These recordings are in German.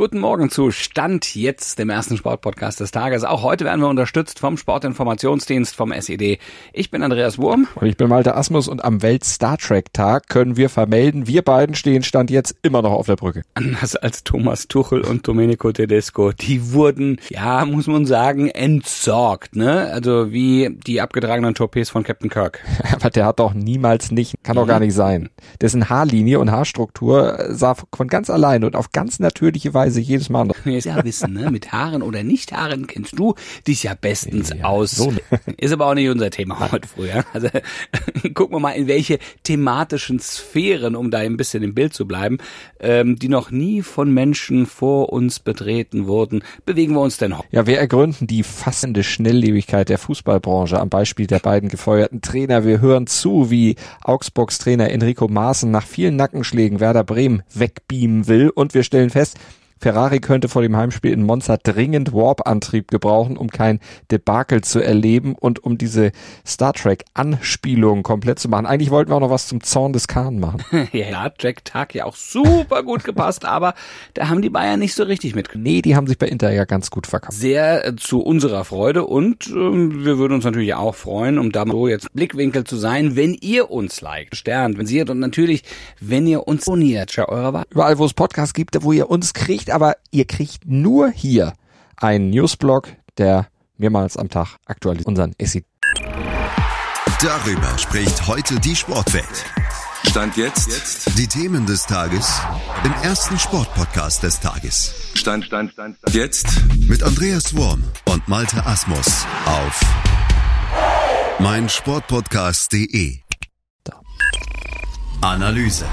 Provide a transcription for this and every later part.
Guten Morgen zu Stand jetzt, dem ersten Sportpodcast des Tages. Auch heute werden wir unterstützt vom Sportinformationsdienst vom SED. Ich bin Andreas Wurm. Und ich bin Malte Asmus und am Welt Star Trek Tag können wir vermelden, wir beiden stehen Stand jetzt immer noch auf der Brücke. Anders als Thomas Tuchel und Domenico Tedesco. Die wurden, ja, muss man sagen, entsorgt, ne? Also wie die abgetragenen Torpedos von Captain Kirk. Aber der hat doch niemals nicht, kann doch mhm. gar nicht sein. Dessen Haarlinie und Haarstruktur sah von ganz allein und auf ganz natürliche Weise Weise jedes Mal. Jetzt ja wissen, ne? mit Haaren oder nicht Haaren kennst du dich ja bestens ja, aus. So. Ist aber auch nicht unser Thema heute früher. Also gucken wir mal, in welche thematischen Sphären, um da ein bisschen im Bild zu bleiben, ähm, die noch nie von Menschen vor uns betreten wurden, bewegen wir uns denn heute. Ja, wir ergründen die fassende Schnelllebigkeit der Fußballbranche am Beispiel der beiden gefeuerten Trainer. Wir hören zu, wie Augsburgs Trainer Enrico Maaßen nach vielen Nackenschlägen Werder Bremen wegbeamen will und wir stellen fest, Ferrari könnte vor dem Heimspiel in Monza dringend Warp-Antrieb gebrauchen, um kein Debakel zu erleben und um diese Star Trek-Anspielung komplett zu machen. Eigentlich wollten wir auch noch was zum Zorn des Khan machen. ja, Jack Tag ja auch super gut gepasst, aber da haben die Bayern nicht so richtig mit. Nee, die haben sich bei Inter ja ganz gut verkauft. Sehr äh, zu unserer Freude und äh, wir würden uns natürlich auch freuen, um da so jetzt Blickwinkel zu sein, wenn ihr uns liked, Stern, wenn sie und natürlich, wenn ihr uns abonniert, ja, eure Wahl. Überall, wo es Podcasts gibt, wo ihr uns kriegt, aber ihr kriegt nur hier einen Newsblog, der mehrmals am Tag aktualisiert unseren SI. Darüber spricht heute die Sportwelt. Stand jetzt. jetzt. Die Themen des Tages im ersten Sportpodcast des Tages. Stand, Stand, Stand, Stand. Jetzt mit Andreas Worm und Malte Asmus auf meinsportpodcast.de. Analyse.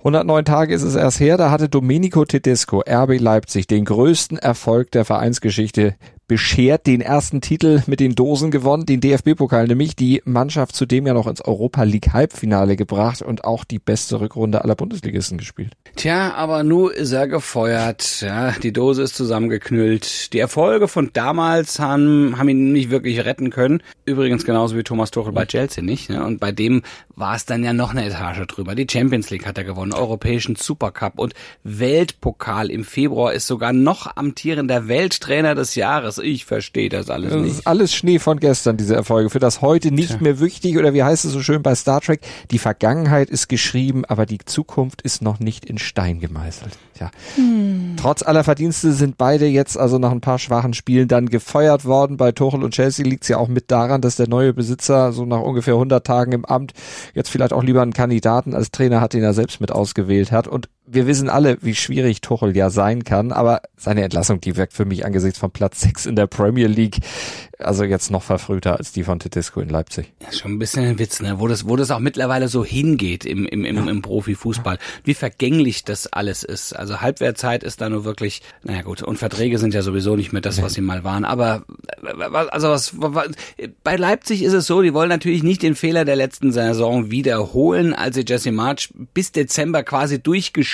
109 Tage ist es erst her, da hatte Domenico Tedesco RB Leipzig den größten Erfolg der Vereinsgeschichte beschert, den ersten Titel mit den Dosen gewonnen, den DFB-Pokal, nämlich die Mannschaft zudem ja noch ins Europa League Halbfinale gebracht und auch die beste Rückrunde aller Bundesligisten gespielt. Tja, aber nun ist er gefeuert. Ja, die Dose ist zusammengeknüllt. Die Erfolge von damals haben, haben ihn nicht wirklich retten können. Übrigens genauso wie Thomas Tuchel bei Chelsea nicht. Ne? Und bei dem war es dann ja noch eine Etage drüber. Die Champions League hat er gewonnen, Europäischen Supercup und Weltpokal im Februar ist sogar noch amtierender Welttrainer des Jahres ich verstehe das alles nicht. Das ist alles Schnee von gestern, diese Erfolge. Für das heute nicht Tja. mehr wichtig oder wie heißt es so schön bei Star Trek? Die Vergangenheit ist geschrieben, aber die Zukunft ist noch nicht in Stein gemeißelt. Tja. Hm. Trotz aller Verdienste sind beide jetzt also nach ein paar schwachen Spielen dann gefeuert worden. Bei Tuchel und Chelsea liegt es ja auch mit daran, dass der neue Besitzer so nach ungefähr 100 Tagen im Amt jetzt vielleicht auch lieber einen Kandidaten als Trainer hat, den er selbst mit ausgewählt hat. Und wir wissen alle, wie schwierig Tuchel ja sein kann, aber seine Entlassung, die wirkt für mich angesichts von Platz 6 in der Premier League, also jetzt noch verfrühter als die von Tedesco in Leipzig. Ja, schon ein bisschen ein Witz, ne? wo das, wo das auch mittlerweile so hingeht im, im, im, im Profifußball. Wie vergänglich das alles ist. Also Halbwertzeit ist da nur wirklich, naja gut, und Verträge sind ja sowieso nicht mehr das, was sie mal waren. Aber also was, was bei Leipzig ist es so, die wollen natürlich nicht den Fehler der letzten Saison wiederholen, als sie Jesse March bis Dezember quasi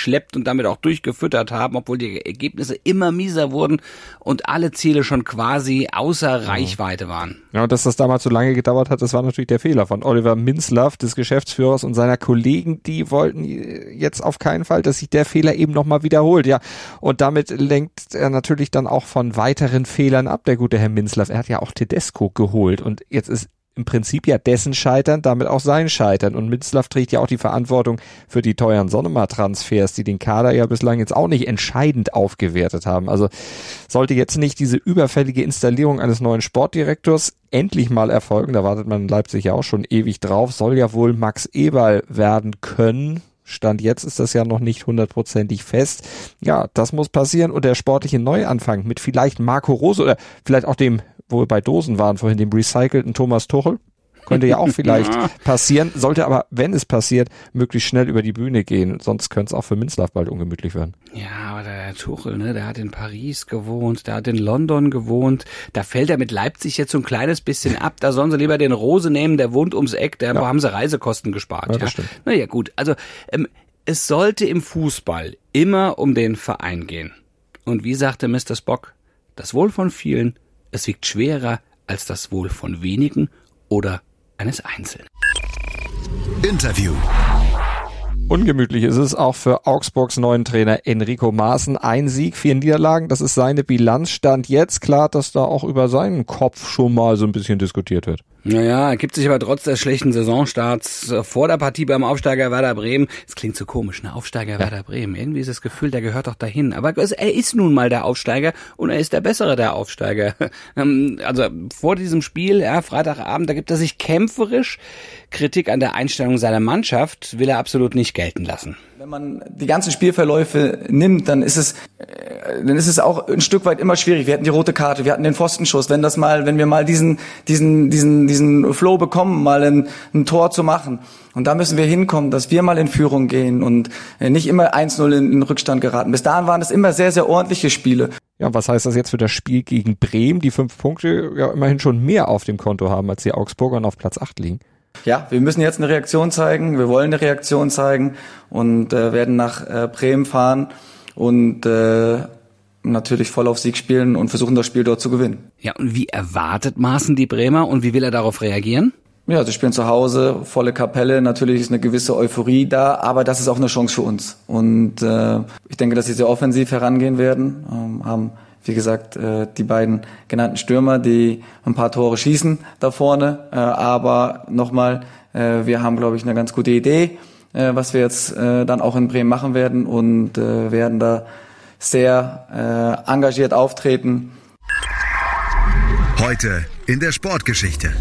durchgeschleppt und damit auch durchgefüttert haben, obwohl die Ergebnisse immer mieser wurden und alle Ziele schon quasi außer Reichweite Reichweite waren. Ja, und dass das damals so lange gedauert hat, das war natürlich der Fehler von Oliver Minzlaff, des Geschäftsführers und seiner Kollegen. Die wollten jetzt auf keinen Fall, dass sich der Fehler eben nochmal wiederholt. Ja, und damit lenkt er natürlich dann auch von weiteren Fehlern ab, der gute Herr Minzlaff. Er hat ja auch Tedesco geholt und jetzt ist im Prinzip ja dessen Scheitern, damit auch sein Scheitern. Und Mitzlaff trägt ja auch die Verantwortung für die teuren Sonnemar-Transfers, die den Kader ja bislang jetzt auch nicht entscheidend aufgewertet haben. Also sollte jetzt nicht diese überfällige Installierung eines neuen Sportdirektors endlich mal erfolgen, da wartet man in Leipzig ja auch schon ewig drauf, soll ja wohl Max Eberl werden können. Stand jetzt ist das ja noch nicht hundertprozentig fest. Ja, das muss passieren und der sportliche Neuanfang mit vielleicht Marco Rose oder vielleicht auch dem wo wir bei Dosen waren, vorhin dem recycelten Thomas Tuchel. Könnte ja auch vielleicht passieren, sollte aber, wenn es passiert, möglichst schnell über die Bühne gehen. Sonst könnte es auch für Minzlaff bald ungemütlich werden. Ja, aber der Tuchel, ne, der hat in Paris gewohnt, der hat in London gewohnt. Da fällt er mit Leipzig jetzt so ein kleines bisschen ab. Da sollen sie lieber den Rose nehmen, der wohnt ums Eck, da ja. haben sie Reisekosten gespart. Ja, ja. Naja, gut. Also ähm, es sollte im Fußball immer um den Verein gehen. Und wie sagte Mr. Spock, das Wohl von vielen, es wiegt schwerer als das Wohl von wenigen oder eines Einzelnen. Interview. Ungemütlich ist es auch für Augsburgs neuen Trainer Enrico Maaßen. Ein Sieg, vier Niederlagen, das ist seine Bilanz. Stand jetzt klar, dass da auch über seinen Kopf schon mal so ein bisschen diskutiert wird. Naja, er gibt sich aber trotz des schlechten Saisonstarts äh, vor der Partie beim Aufsteiger Werder Bremen. Es klingt so komisch, ne? Aufsteiger ja. Werder Bremen. Irgendwie ist das Gefühl, der gehört doch dahin. Aber er ist nun mal der Aufsteiger und er ist der bessere der Aufsteiger. Ähm, also vor diesem Spiel, ja, Freitagabend, da gibt er sich kämpferisch Kritik an der Einstellung seiner Mannschaft, will er absolut nicht gelten lassen. Wenn man die ganzen Spielverläufe nimmt, dann ist es, dann ist es auch ein Stück weit immer schwierig. Wir hatten die rote Karte, wir hatten den Pfostenschuss. Wenn das mal, wenn wir mal diesen, diesen, diesen, diesen Flow bekommen, mal ein, ein Tor zu machen. Und da müssen wir hinkommen, dass wir mal in Führung gehen und äh, nicht immer 1-0 in, in Rückstand geraten. Bis dahin waren es immer sehr, sehr ordentliche Spiele. Ja, was heißt das jetzt für das Spiel gegen Bremen, die fünf Punkte ja immerhin schon mehr auf dem Konto haben, als die Augsburger auf Platz 8 liegen? ja, wir müssen jetzt eine Reaktion zeigen, wir wollen eine Reaktion zeigen und äh, werden nach äh, Bremen fahren und äh, natürlich voll auf Sieg spielen und versuchen das Spiel dort zu gewinnen. Ja, und wie erwartet Maaßen die Bremer und wie will er darauf reagieren? Ja, sie spielen zu Hause, volle Kapelle, natürlich ist eine gewisse Euphorie da, aber das ist auch eine Chance für uns. Und äh, ich denke, dass sie sehr offensiv herangehen werden, ähm, haben wie gesagt, äh, die beiden genannten Stürmer, die ein paar Tore schießen da vorne. Äh, aber nochmal, äh, wir haben, glaube ich, eine ganz gute Idee, was wir jetzt dann auch in Bremen machen werden und werden da sehr engagiert auftreten. Heute in der Sportgeschichte.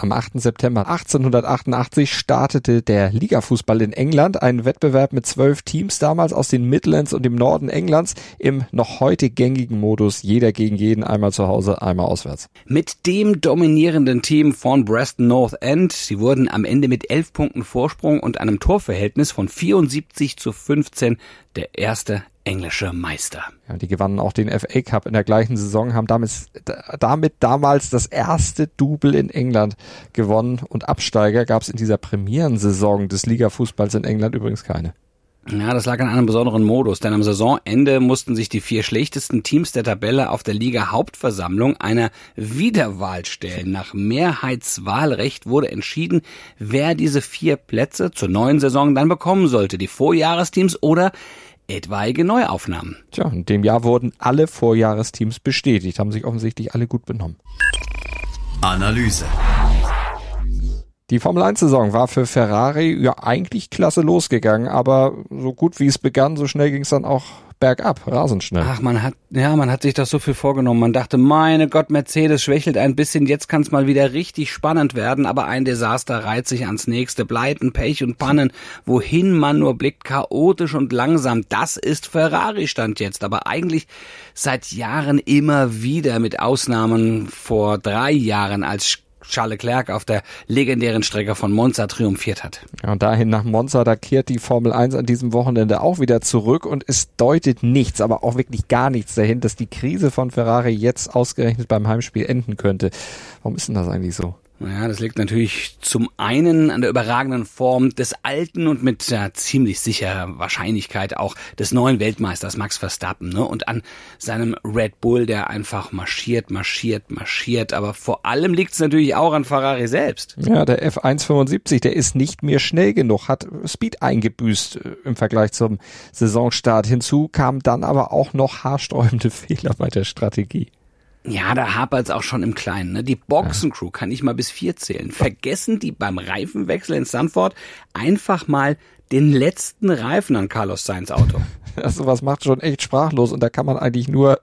Am 8. September 1888 startete der Ligafußball in England, ein Wettbewerb mit zwölf Teams damals aus den Midlands und dem Norden Englands im noch heute gängigen Modus jeder gegen jeden, einmal zu Hause, einmal auswärts. Mit dem dominierenden Team von Preston North End, sie wurden am Ende mit elf Punkten Vorsprung und einem Torverhältnis von 74 zu 15 der erste englische Meister. Ja, die gewannen auch den FA Cup in der gleichen Saison, haben damit, damit damals das erste Double in England gewonnen und Absteiger gab es in dieser Premierensaison des Ligafußballs in England übrigens keine. Ja, das lag an einem besonderen Modus, denn am Saisonende mussten sich die vier schlechtesten Teams der Tabelle auf der Liga Hauptversammlung einer Wiederwahl stellen. Nach Mehrheitswahlrecht wurde entschieden, wer diese vier Plätze zur neuen Saison dann bekommen sollte. Die Vorjahresteams oder etwaige Neuaufnahmen. Tja, in dem Jahr wurden alle Vorjahresteams bestätigt, haben sich offensichtlich alle gut benommen. Analyse. Die Formel 1 Saison war für Ferrari ja eigentlich klasse losgegangen, aber so gut wie es begann, so schnell ging es dann auch bergab, rasend schnell. Ach, man hat, ja, man hat sich das so viel vorgenommen. Man dachte, meine Gott, Mercedes schwächelt ein bisschen, jetzt kann es mal wieder richtig spannend werden, aber ein Desaster reiht sich ans nächste. Pleiten, Pech und Pannen, wohin man nur blickt, chaotisch und langsam. Das ist Ferrari-Stand jetzt, aber eigentlich seit Jahren immer wieder mit Ausnahmen vor drei Jahren als Charles Leclerc auf der legendären Strecke von Monza triumphiert hat. Ja, und dahin nach Monza, da kehrt die Formel 1 an diesem Wochenende auch wieder zurück und es deutet nichts, aber auch wirklich gar nichts dahin, dass die Krise von Ferrari jetzt ausgerechnet beim Heimspiel enden könnte. Warum ist denn das eigentlich so? Ja, das liegt natürlich zum einen an der überragenden Form des alten und mit ja, ziemlich sicherer Wahrscheinlichkeit auch des neuen Weltmeisters Max Verstappen ne? und an seinem Red Bull, der einfach marschiert, marschiert, marschiert. Aber vor allem liegt es natürlich auch an Ferrari selbst. Ja, der F175, der ist nicht mehr schnell genug, hat Speed eingebüßt äh, im Vergleich zum Saisonstart. Hinzu kamen dann aber auch noch haarsträubende Fehler bei der Strategie. Ja, da hapert's auch schon im Kleinen. Ne? Die Boxencrew kann ich mal bis vier zählen. Vergessen die beim Reifenwechsel in Stanford einfach mal den letzten Reifen an Carlos Sainz Auto. Also was macht schon echt sprachlos und da kann man eigentlich nur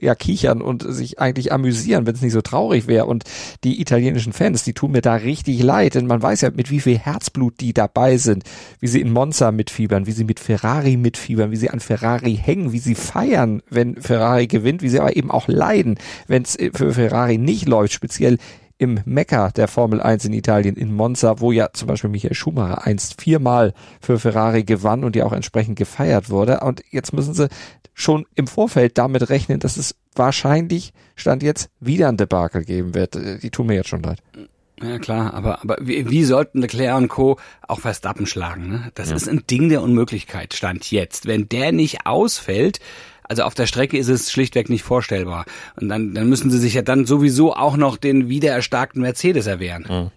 ja kichern und sich eigentlich amüsieren, wenn es nicht so traurig wäre. Und die italienischen Fans, die tun mir da richtig leid, denn man weiß ja, mit wie viel Herzblut die dabei sind, wie sie in Monza mitfiebern, wie sie mit Ferrari mitfiebern, wie sie an Ferrari hängen, wie sie feiern, wenn Ferrari gewinnt, wie sie aber eben auch leiden, wenn es für Ferrari nicht läuft, speziell im Mekka der Formel 1 in Italien, in Monza, wo ja zum Beispiel Michael Schumacher einst viermal für Ferrari gewann und ja auch entsprechend gefeiert wurde. Und jetzt müssen sie schon im Vorfeld damit rechnen, dass es wahrscheinlich Stand jetzt wieder ein Debakel geben wird. Die tun mir jetzt schon leid. Ja klar, aber, aber wie, wie sollten Leclerc und Co. auch Verstappen schlagen? Ne? Das ja. ist ein Ding der Unmöglichkeit, Stand jetzt. Wenn der nicht ausfällt, also auf der Strecke ist es schlichtweg nicht vorstellbar. Und dann, dann müssen sie sich ja dann sowieso auch noch den wiedererstarkten Mercedes erwehren. Mhm.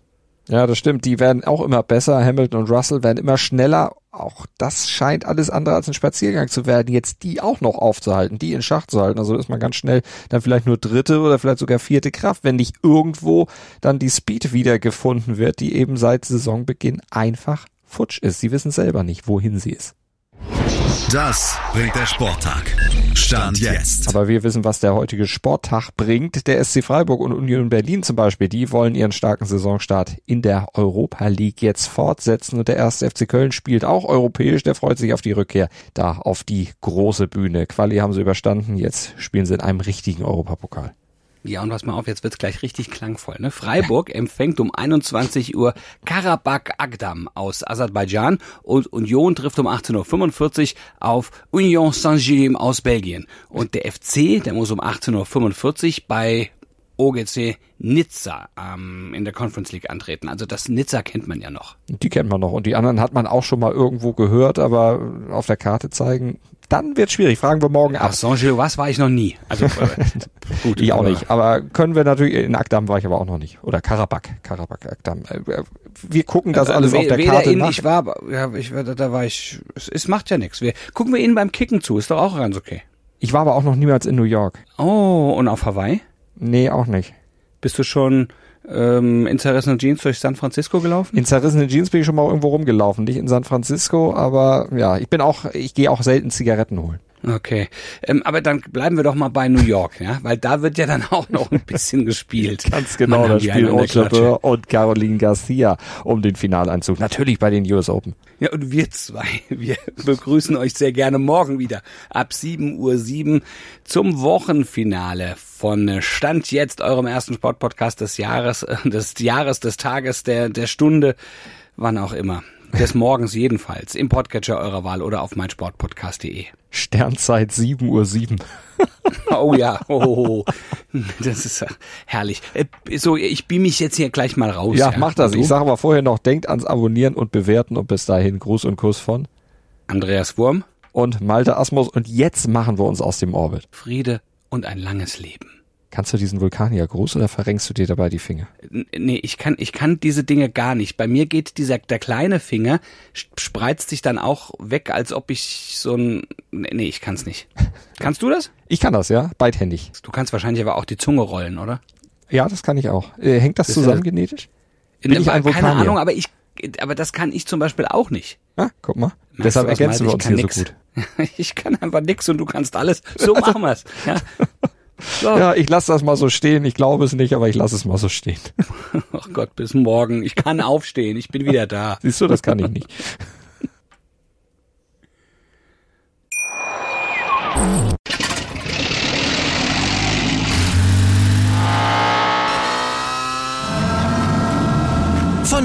Ja, das stimmt. Die werden auch immer besser. Hamilton und Russell werden immer schneller. Auch das scheint alles andere als ein Spaziergang zu werden, jetzt die auch noch aufzuhalten, die in Schach zu halten. Also ist man ganz schnell dann vielleicht nur dritte oder vielleicht sogar vierte Kraft, wenn nicht irgendwo dann die Speed wiedergefunden wird, die eben seit Saisonbeginn einfach futsch ist. Sie wissen selber nicht, wohin sie ist. Das bringt der Sporttag. Stand jetzt. Aber wir wissen, was der heutige Sporttag bringt. Der SC Freiburg und Union Berlin zum Beispiel, die wollen ihren starken Saisonstart in der Europa League jetzt fortsetzen. Und der erste FC Köln spielt auch europäisch. Der freut sich auf die Rückkehr da auf die große Bühne. Quali haben sie überstanden. Jetzt spielen sie in einem richtigen Europapokal. Ja, und pass mal auf, jetzt wird's gleich richtig klangvoll. Ne? Freiburg empfängt um 21 Uhr Karabakh Agdam aus Aserbaidschan und Union trifft um 18.45 Uhr auf Union Saint-Gilles aus Belgien. Und der FC, der muss um 18.45 Uhr bei OGC Nizza ähm, in der Conference League antreten. Also das Nizza kennt man ja noch. Die kennt man noch und die anderen hat man auch schon mal irgendwo gehört, aber auf der Karte zeigen, dann wird schwierig. Fragen wir morgen ab. Ach, Saint-Gilloise war ich noch nie. Also, äh, gut, ich auch nicht. Aber können wir natürlich, in Akdam war ich aber auch noch nicht. Oder Karabakh. Karabakh, Akdam. Äh, wir gucken das also, alles auf der Karte in, nach. Ich war, ja, ich, da war ich, es, es macht ja nichts. Wir gucken wir Ihnen beim Kicken zu, ist doch auch ganz okay. Ich war aber auch noch niemals in New York. Oh, und auf Hawaii? Nee, auch nicht. Bist du schon ähm, in zerrissenen Jeans durch San Francisco gelaufen? In zerrissenen Jeans bin ich schon mal irgendwo rumgelaufen, nicht in San Francisco, aber ja, ich bin auch, ich gehe auch selten Zigaretten holen. Okay, ähm, aber dann bleiben wir doch mal bei New York, ja, weil da wird ja dann auch noch ein bisschen gespielt. Ganz genau, da spielen Autre und Caroline Garcia um den Finaleinzug. Natürlich bei den US Open. Ja, und wir zwei, wir begrüßen euch sehr gerne morgen wieder ab 7.07 Uhr 7 zum Wochenfinale von Stand jetzt, eurem ersten Sportpodcast des Jahres, äh, des Jahres, des Tages, der, der Stunde, wann auch immer. Des Morgens jedenfalls, im Podcatcher eurer Wahl oder auf meinsportpodcast.de. Sternzeit 7.07 Uhr. 7. oh ja, oh, das ist herrlich. Äh, so, ich beam mich jetzt hier gleich mal raus. Ja, ja. mach das. Ich sage aber vorher noch, denkt ans Abonnieren und Bewerten und bis dahin Gruß und Kuss von Andreas Wurm und Malte Asmus und jetzt machen wir uns aus dem Orbit. Friede und ein langes Leben. Kannst du diesen Vulkanier-Gruß oder verrenkst du dir dabei die Finger? Nee, ich kann, ich kann diese Dinge gar nicht. Bei mir geht dieser, der kleine Finger spreizt sich dann auch weg, als ob ich so ein, nee, ich kann's nicht. Kannst du das? Ich kann das, ja, beidhändig. Du kannst wahrscheinlich aber auch die Zunge rollen, oder? Ja, das kann ich auch. Äh, hängt das, das zusammen ja, genetisch? Bin ich ein Vulkanier? Keine Ahnung, aber ich, aber das kann ich zum Beispiel auch nicht. Ah, guck mal. Meinst Deshalb ergänzen wir uns hier nix. so gut. ich kann einfach nix und du kannst alles. So machen wir's. Ja. So. Ja, ich lasse das mal so stehen. Ich glaube es nicht, aber ich lasse es mal so stehen. Ach Gott, bis morgen. Ich kann aufstehen. Ich bin wieder da. Siehst du, das kann ich nicht.